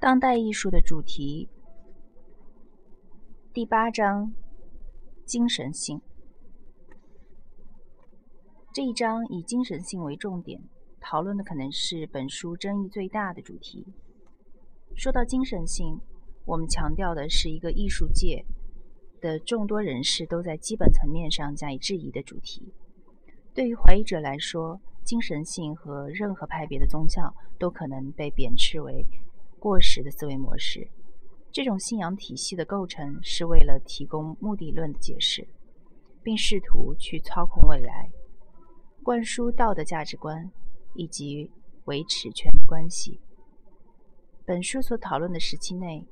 当代艺术的主题第八章：精神性。这一章以精神性为重点，讨论的可能是本书争议最大的主题。说到精神性，我们强调的是一个艺术界的众多人士都在基本层面上加以质疑的主题。对于怀疑者来说，精神性和任何派别的宗教都可能被贬斥为。过时的思维模式，这种信仰体系的构成是为了提供目的论的解释，并试图去操控未来，灌输道德价值观以及维持权力关系。本书所讨论的时期内，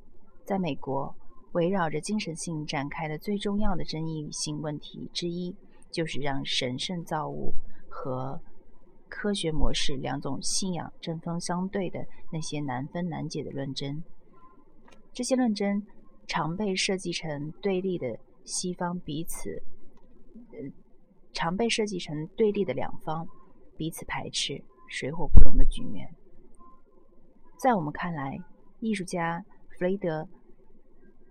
在美国围绕着精神性展开的最重要的争议性问题之一，就是让神圣造物和科学模式两种信仰针锋相对的那些难分难解的论争，这些论争常被设计成对立的西方彼此，呃，常被设计成对立的两方彼此排斥、水火不容的局面。在我们看来，艺术家弗雷德·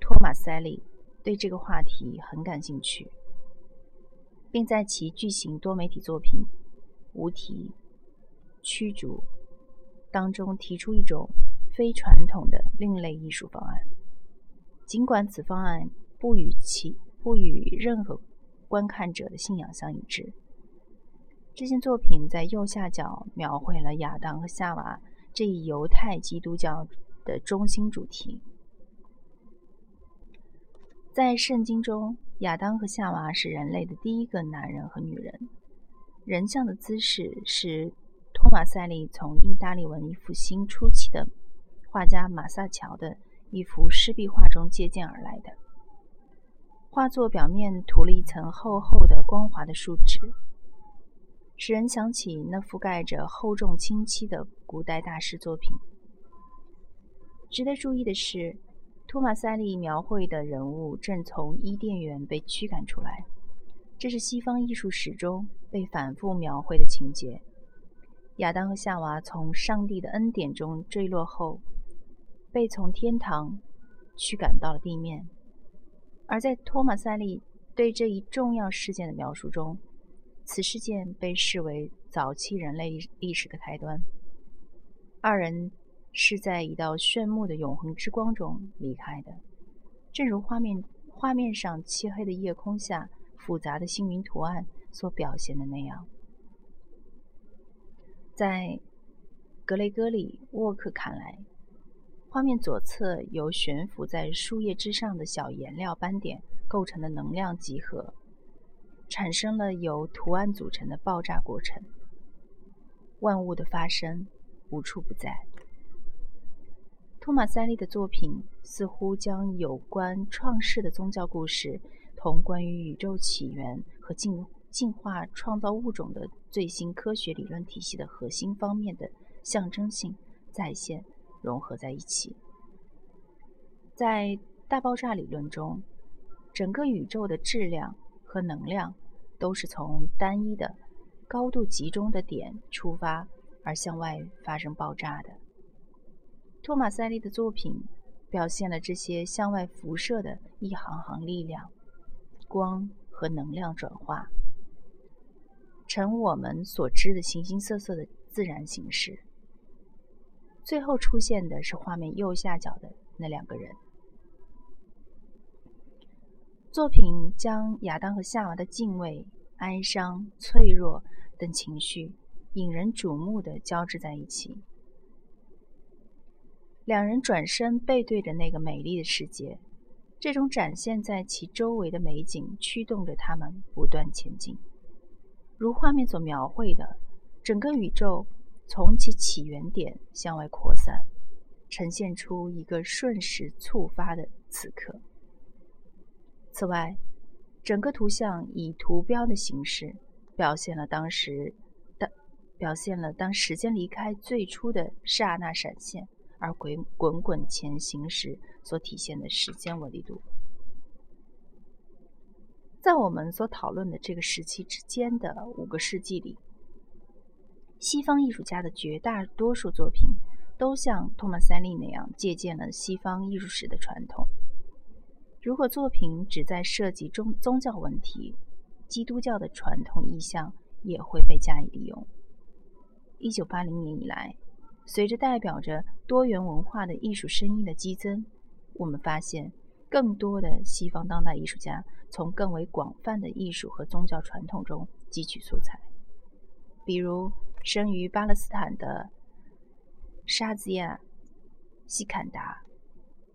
托马塞利对这个话题很感兴趣，并在其巨型多媒体作品。无题驱逐当中提出一种非传统的另类艺术方案，尽管此方案不与其不与任何观看者的信仰相一致。这件作品在右下角描绘了亚当和夏娃这一犹太基督教的中心主题。在圣经中，亚当和夏娃是人类的第一个男人和女人。人像的姿势是托马塞利从意大利文艺复兴初期的画家马萨乔的一幅湿壁画中借鉴而来的。画作表面涂了一层厚厚的光滑的树脂，使人想起那覆盖着厚重清漆的古代大师作品。值得注意的是，托马塞利描绘的人物正从伊甸园被驱赶出来。这是西方艺术史中被反复描绘的情节：亚当和夏娃从上帝的恩典中坠落后，被从天堂驱赶到了地面。而在托马塞利对这一重要事件的描述中，此事件被视为早期人类历史的开端。二人是在一道炫目的永恒之光中离开的，正如画面画面上漆黑的夜空下。复杂的星云图案所表现的那样，在格雷戈里沃克看来，画面左侧由悬浮在树叶之上的小颜料斑点构成的能量集合，产生了由图案组成的爆炸过程。万物的发生无处不在。托马塞利的作品似乎将有关创世的宗教故事。同关于宇宙起源和进进化创造物种的最新科学理论体系的核心方面的象征性再现融合在一起。在大爆炸理论中，整个宇宙的质量和能量都是从单一的、高度集中的点出发而向外发生爆炸的。托马塞利的作品表现了这些向外辐射的一行行力量。光和能量转化成我们所知的形形色色的自然形式。最后出现的是画面右下角的那两个人。作品将亚当和夏娃的敬畏、哀伤、脆弱等情绪引人瞩目的交织在一起。两人转身背对着那个美丽的世界。这种展现在其周围的美景驱动着他们不断前进，如画面所描绘的，整个宇宙从其起源点向外扩散，呈现出一个瞬时触发的此刻。此外，整个图像以图标的形式表现了当时的表现了当时间离开最初的刹那闪现。而滚滚滚前行时所体现的时间维度，在我们所讨论的这个时期之间的五个世纪里，西方艺术家的绝大多数作品都像托马塞利那样借鉴了西方艺术史的传统。如果作品只在涉及宗宗教问题，基督教的传统意象也会被加以利用。一九八零年以来，随着代表着多元文化的艺术声音的激增，我们发现更多的西方当代艺术家从更为广泛的艺术和宗教传统中汲取素材，比如生于巴勒斯坦的。沙兹亚·西坎达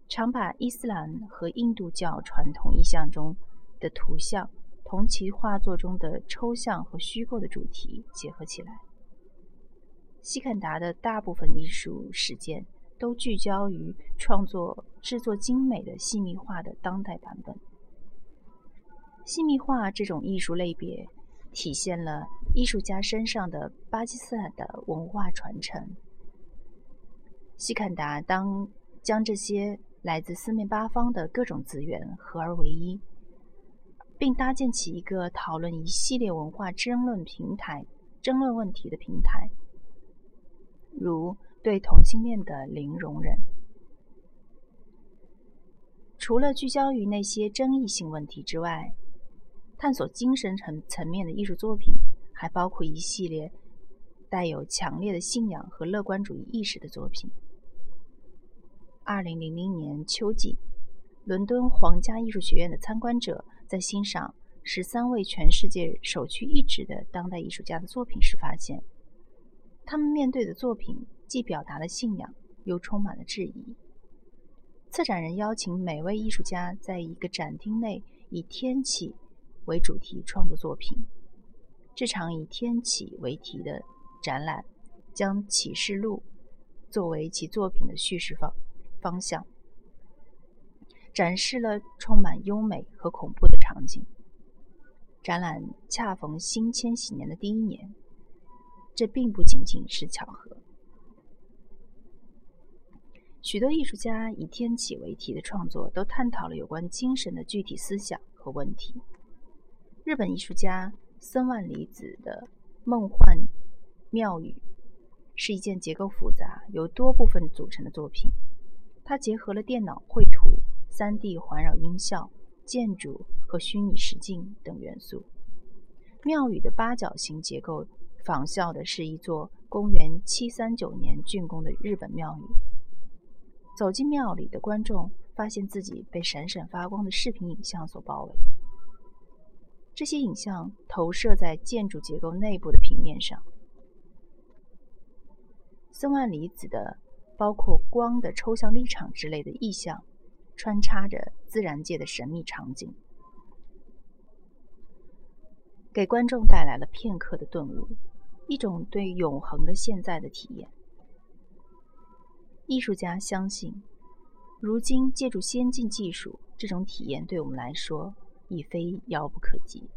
常把伊斯兰和印度教传统意象中的图像同其画作中的抽象和虚构的主题结合起来。西坎达的大部分艺术实践都聚焦于创作制作精美的细密画的当代版本。细密画这种艺术类别体现了艺术家身上的巴基斯坦的文化传承。西坎达当将这些来自四面八方的各种资源合而为一，并搭建起一个讨论一系列文化争论平台、争论问题的平台，如对同性恋的零容忍。除了聚焦于那些争议性问题之外，探索精神层层面的艺术作品还包括一系列带有强烈的信仰和乐观主义意识的作品。二零零零年秋季，伦敦皇家艺术学院的参观者在欣赏十三位全世界首屈一指的当代艺术家的作品时，发现他们面对的作品既表达了信仰，又充满了质疑。策展人邀请每位艺术家在一个展厅内以天启为主题创作作品。这场以天启为题的展览将启示录作为其作品的叙事方。方向展示了充满优美和恐怖的场景。展览恰逢新千禧年的第一年，这并不仅仅是巧合。许多艺术家以天启为题的创作都探讨了有关精神的具体思想和问题。日本艺术家森万里子的《梦幻庙宇》是一件结构复杂、由多部分组成的作品。它结合了电脑绘图、3D 环绕音效、建筑和虚拟实境等元素。庙宇的八角形结构仿效的是一座公元739年竣工的日本庙宇。走进庙里的观众发现自己被闪闪发光的视频影像所包围，这些影像投射在建筑结构内部的平面上。森万里子的。包括光的抽象立场之类的意象，穿插着自然界的神秘场景，给观众带来了片刻的顿悟，一种对永恒的现在的体验。艺术家相信，如今借助先进技术，这种体验对我们来说已非遥不可及。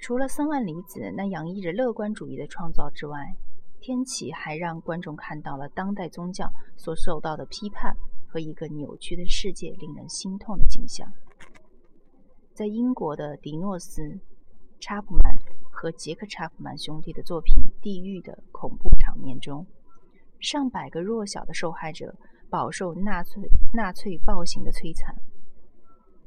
除了森万里子那洋溢着乐观主义的创造之外，天启还让观众看到了当代宗教所受到的批判和一个扭曲的世界令人心痛的景象。在英国的迪诺斯·查普曼和杰克·查普曼兄弟的作品《地狱》的恐怖场面中，上百个弱小的受害者饱受纳粹纳粹暴行的摧残。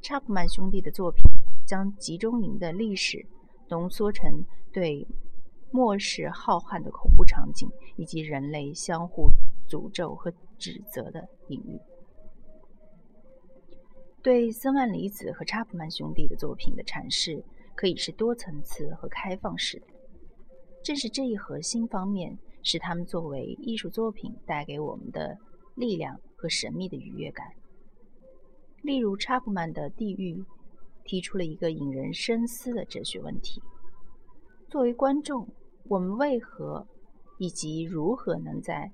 查普曼兄弟的作品将集中营的历史浓缩成对。末世浩瀚的恐怖场景，以及人类相互诅咒和指责的隐喻。对森万里子和查普曼兄弟的作品的阐释，可以是多层次和开放式的。正是这一核心方面，使他们作为艺术作品带给我们的力量和神秘的愉悦感。例如，查普曼的《地狱》提出了一个引人深思的哲学问题：作为观众。我们为何以及如何能在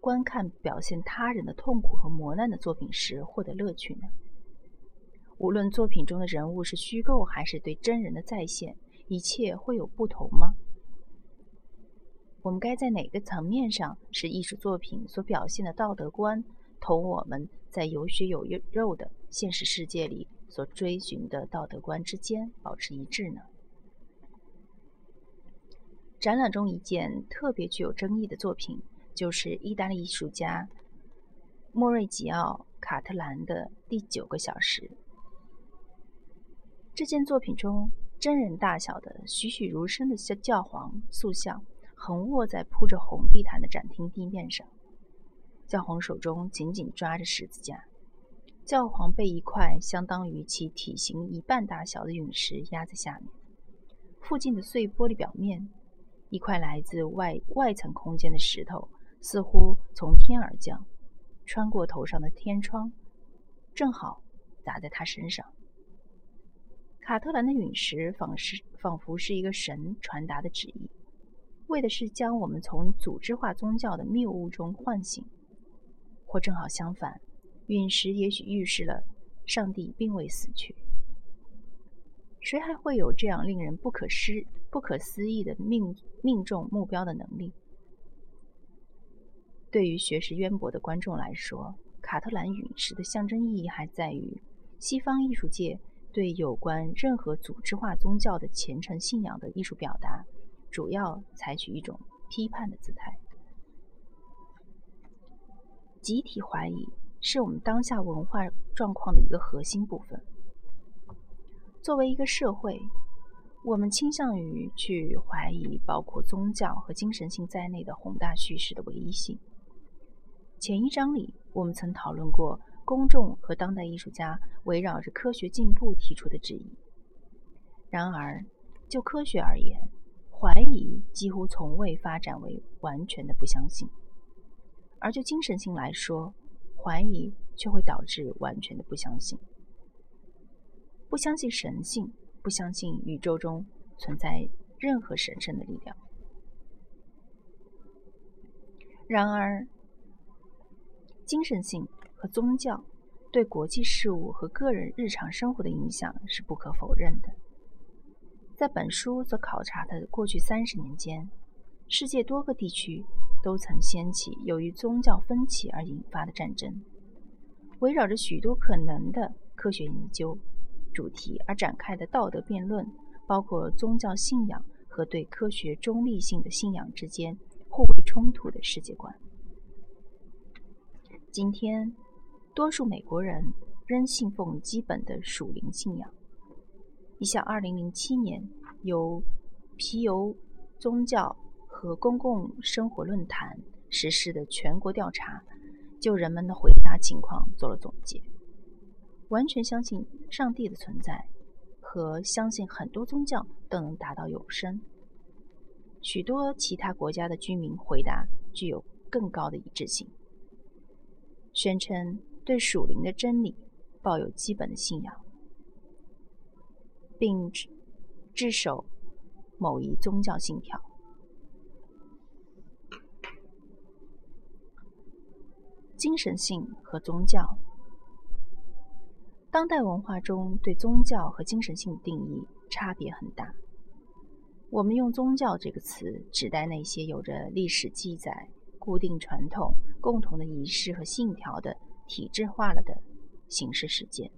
观看表现他人的痛苦和磨难的作品时获得乐趣呢？无论作品中的人物是虚构还是对真人的再现，一切会有不同吗？我们该在哪个层面上使艺术作品所表现的道德观同我们在有血有肉的现实世界里所追寻的道德观之间保持一致呢？展览中一件特别具有争议的作品，就是意大利艺术家莫瑞吉奥·卡特兰的《第九个小时》。这件作品中，真人大小的栩栩如生的教皇塑像横卧在铺着红地毯的展厅地面上，教皇手中紧紧抓着十字架。教皇被一块相当于其体型一半大小的陨石压在下面，附近的碎玻璃表面，一块来自外外层空间的石头似乎从天而降，穿过头上的天窗，正好砸在他身上。卡特兰的陨石仿是仿佛是一个神传达的旨意，为的是将我们从组织化宗教的谬误中唤醒，或正好相反。陨石也许预示了上帝并未死去。谁还会有这样令人不可思不可思议的命命中目标的能力？对于学识渊博的观众来说，卡特兰陨石的象征意义还在于西方艺术界对有关任何组织化宗教的虔诚信仰的艺术表达，主要采取一种批判的姿态，集体怀疑。是我们当下文化状况的一个核心部分。作为一个社会，我们倾向于去怀疑包括宗教和精神性在内的宏大叙事的唯一性。前一章里，我们曾讨论过公众和当代艺术家围绕着科学进步提出的质疑。然而，就科学而言，怀疑几乎从未发展为完全的不相信；而就精神性来说，怀疑却会导致完全的不相信，不相信神性，不相信宇宙中存在任何神圣的力量。然而，精神性和宗教对国际事务和个人日常生活的影响是不可否认的。在本书所考察的过去三十年间，世界多个地区。都曾掀起由于宗教分歧而引发的战争，围绕着许多可能的科学研究主题而展开的道德辩论，包括宗教信仰和对科学中立性的信仰之间互为冲突的世界观。今天，多数美国人仍信奉基本的属灵信仰。一项2007年由皮尤宗教。和公共生活论坛实施的全国调查，就人们的回答情况做了总结。完全相信上帝的存在和相信很多宗教都能达到永生。许多其他国家的居民回答具有更高的一致性，宣称对属灵的真理抱有基本的信仰，并自守某一宗教信条。精神性和宗教，当代文化中对宗教和精神性的定义差别很大。我们用“宗教”这个词指代那些有着历史记载、固定传统、共同的仪式和信条的体制化了的形式事件。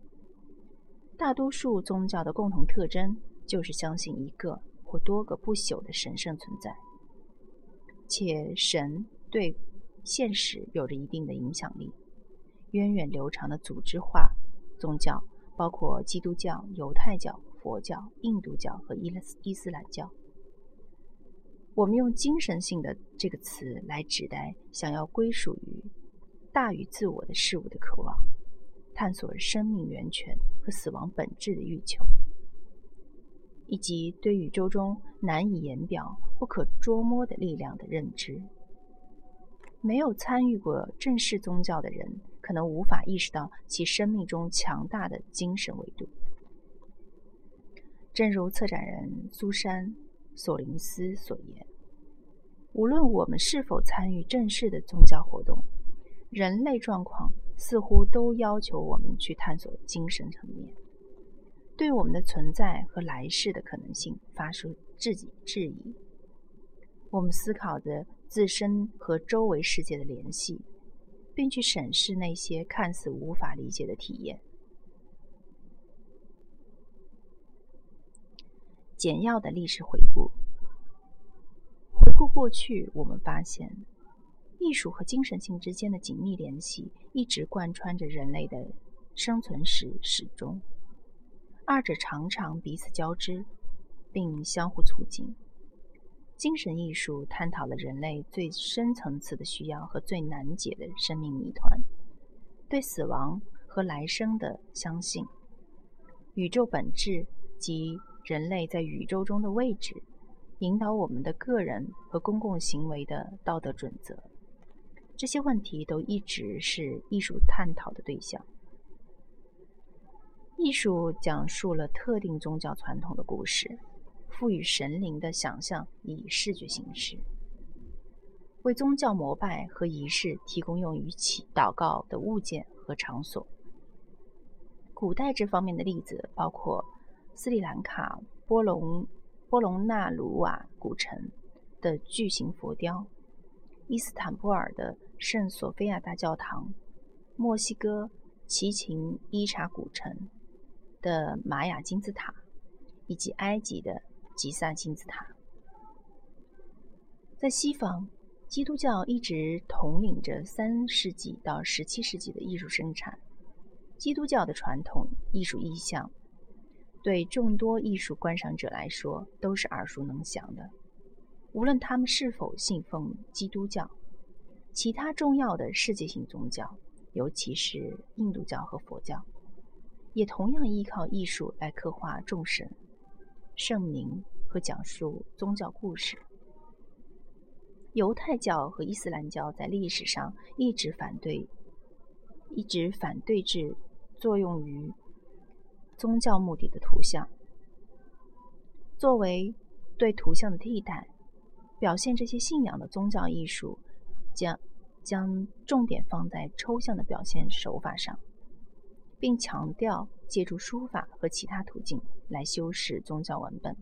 大多数宗教的共同特征就是相信一个或多个不朽的神圣存在，且神对。现实有着一定的影响力，源远流长的组织化宗教包括基督教、犹太教、佛教、印度教和伊斯伊斯兰教。我们用精神性的这个词来指代想要归属于大于自我的事物的渴望，探索生命源泉和死亡本质的欲求，以及对宇宙中难以言表、不可捉摸的力量的认知。没有参与过正式宗教的人，可能无法意识到其生命中强大的精神维度。正如策展人苏珊·索林斯所言：“无论我们是否参与正式的宗教活动，人类状况似乎都要求我们去探索精神层面，对我们的存在和来世的可能性发出自己质疑。我们思考着。”自身和周围世界的联系，并去审视那些看似无法理解的体验。简要的历史回顾：回顾过去，我们发现，艺术和精神性之间的紧密联系一直贯穿着人类的生存史始终，二者常常彼此交织，并相互促进。精神艺术探讨了人类最深层次的需要和最难解的生命谜团，对死亡和来生的相信，宇宙本质及人类在宇宙中的位置，引导我们的个人和公共行为的道德准则。这些问题都一直是艺术探讨的对象。艺术讲述了特定宗教传统的故事。赋予神灵的想象以视觉形式，为宗教膜拜和仪式提供用于祈祷告的物件和场所。古代这方面的例子包括斯里兰卡波隆波隆纳鲁瓦古城的巨型佛雕、伊斯坦布尔的圣索菲亚大教堂、墨西哥奇琴伊察古城的玛雅金字塔，以及埃及的。吉萨金字塔，在西方，基督教一直统领着三世纪到十七世纪的艺术生产。基督教的传统艺术意象，对众多艺术观赏者来说都是耳熟能详的。无论他们是否信奉基督教，其他重要的世界性宗教，尤其是印度教和佛教，也同样依靠艺术来刻画众神。圣名和讲述宗教故事。犹太教和伊斯兰教在历史上一直反对，一直反对制作用于宗教目的的图像，作为对图像的替代，表现这些信仰的宗教艺术将将重点放在抽象的表现手法上，并强调。借助书法和其他途径来修饰宗教文本。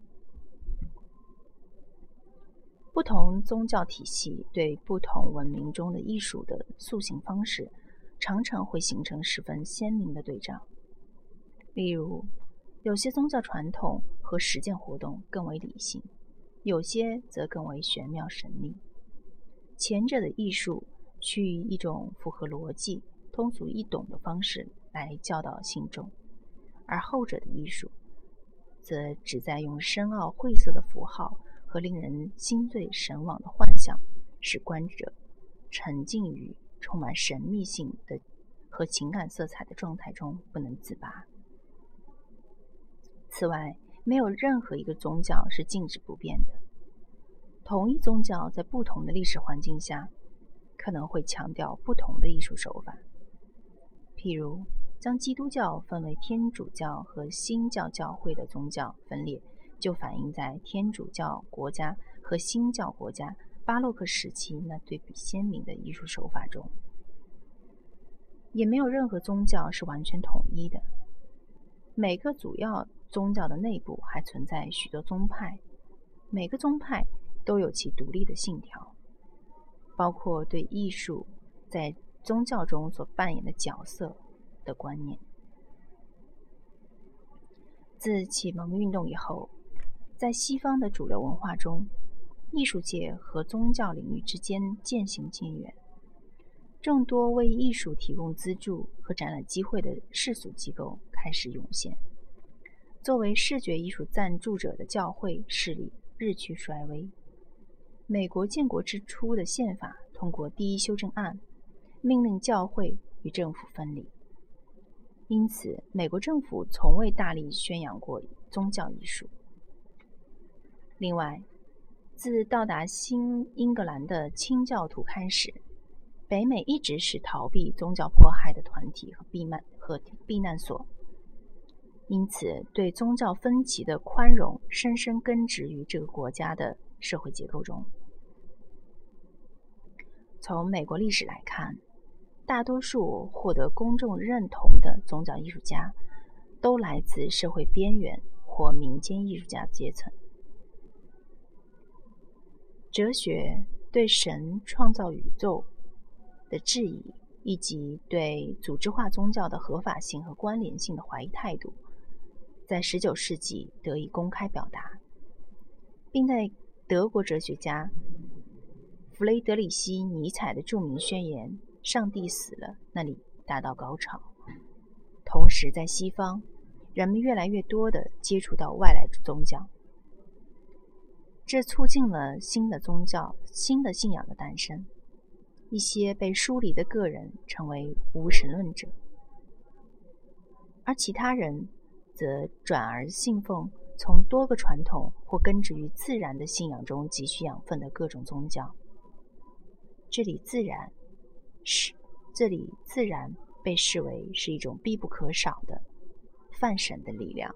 不同宗教体系对不同文明中的艺术的塑形方式，常常会形成十分鲜明的对照。例如，有些宗教传统和实践活动更为理性，有些则更为玄妙神秘。前者的艺术趋于一种符合逻辑、通俗易懂的方式来教导信众。而后者的艺术，则只在用深奥晦涩的符号和令人心醉神往的幻想，使观者沉浸于充满神秘性的和情感色彩的状态中不能自拔。此外，没有任何一个宗教是静止不变的。同一宗教在不同的历史环境下，可能会强调不同的艺术手法，譬如。将基督教分为天主教和新教教会的宗教分裂，就反映在天主教国家和新教国家巴洛克时期那对比鲜明的艺术手法中。也没有任何宗教是完全统一的，每个主要宗教的内部还存在许多宗派，每个宗派都有其独立的信条，包括对艺术在宗教中所扮演的角色。的观念，自启蒙运动以后，在西方的主流文化中，艺术界和宗教领域之间渐行渐远。众多为艺术提供资助和展览机会的世俗机构开始涌现，作为视觉艺术赞助者的教会势力日趋衰微。美国建国之初的宪法通过第一修正案，命令教会与政府分离。因此，美国政府从未大力宣扬过宗教艺术。另外，自到达新英格兰的清教徒开始，北美一直是逃避宗教迫害的团体和避难和避难所。因此，对宗教分歧的宽容深深根植于这个国家的社会结构中。从美国历史来看。大多数获得公众认同的宗教艺术家，都来自社会边缘或民间艺术家阶层。哲学对神创造宇宙的质疑，以及对组织化宗教的合法性和关联性的怀疑态度，在19世纪得以公开表达，并在德国哲学家。弗雷德里希·尼采的著名宣言《上帝死了》那里达到高潮。同时，在西方，人们越来越多地接触到外来宗教，这促进了新的宗教、新的信仰的诞生。一些被疏离的个人成为无神论者，而其他人则转而信奉从多个传统或根植于自然的信仰中汲取养分的各种宗教。这里自然是这里自然被视为是一种必不可少的泛神的力量。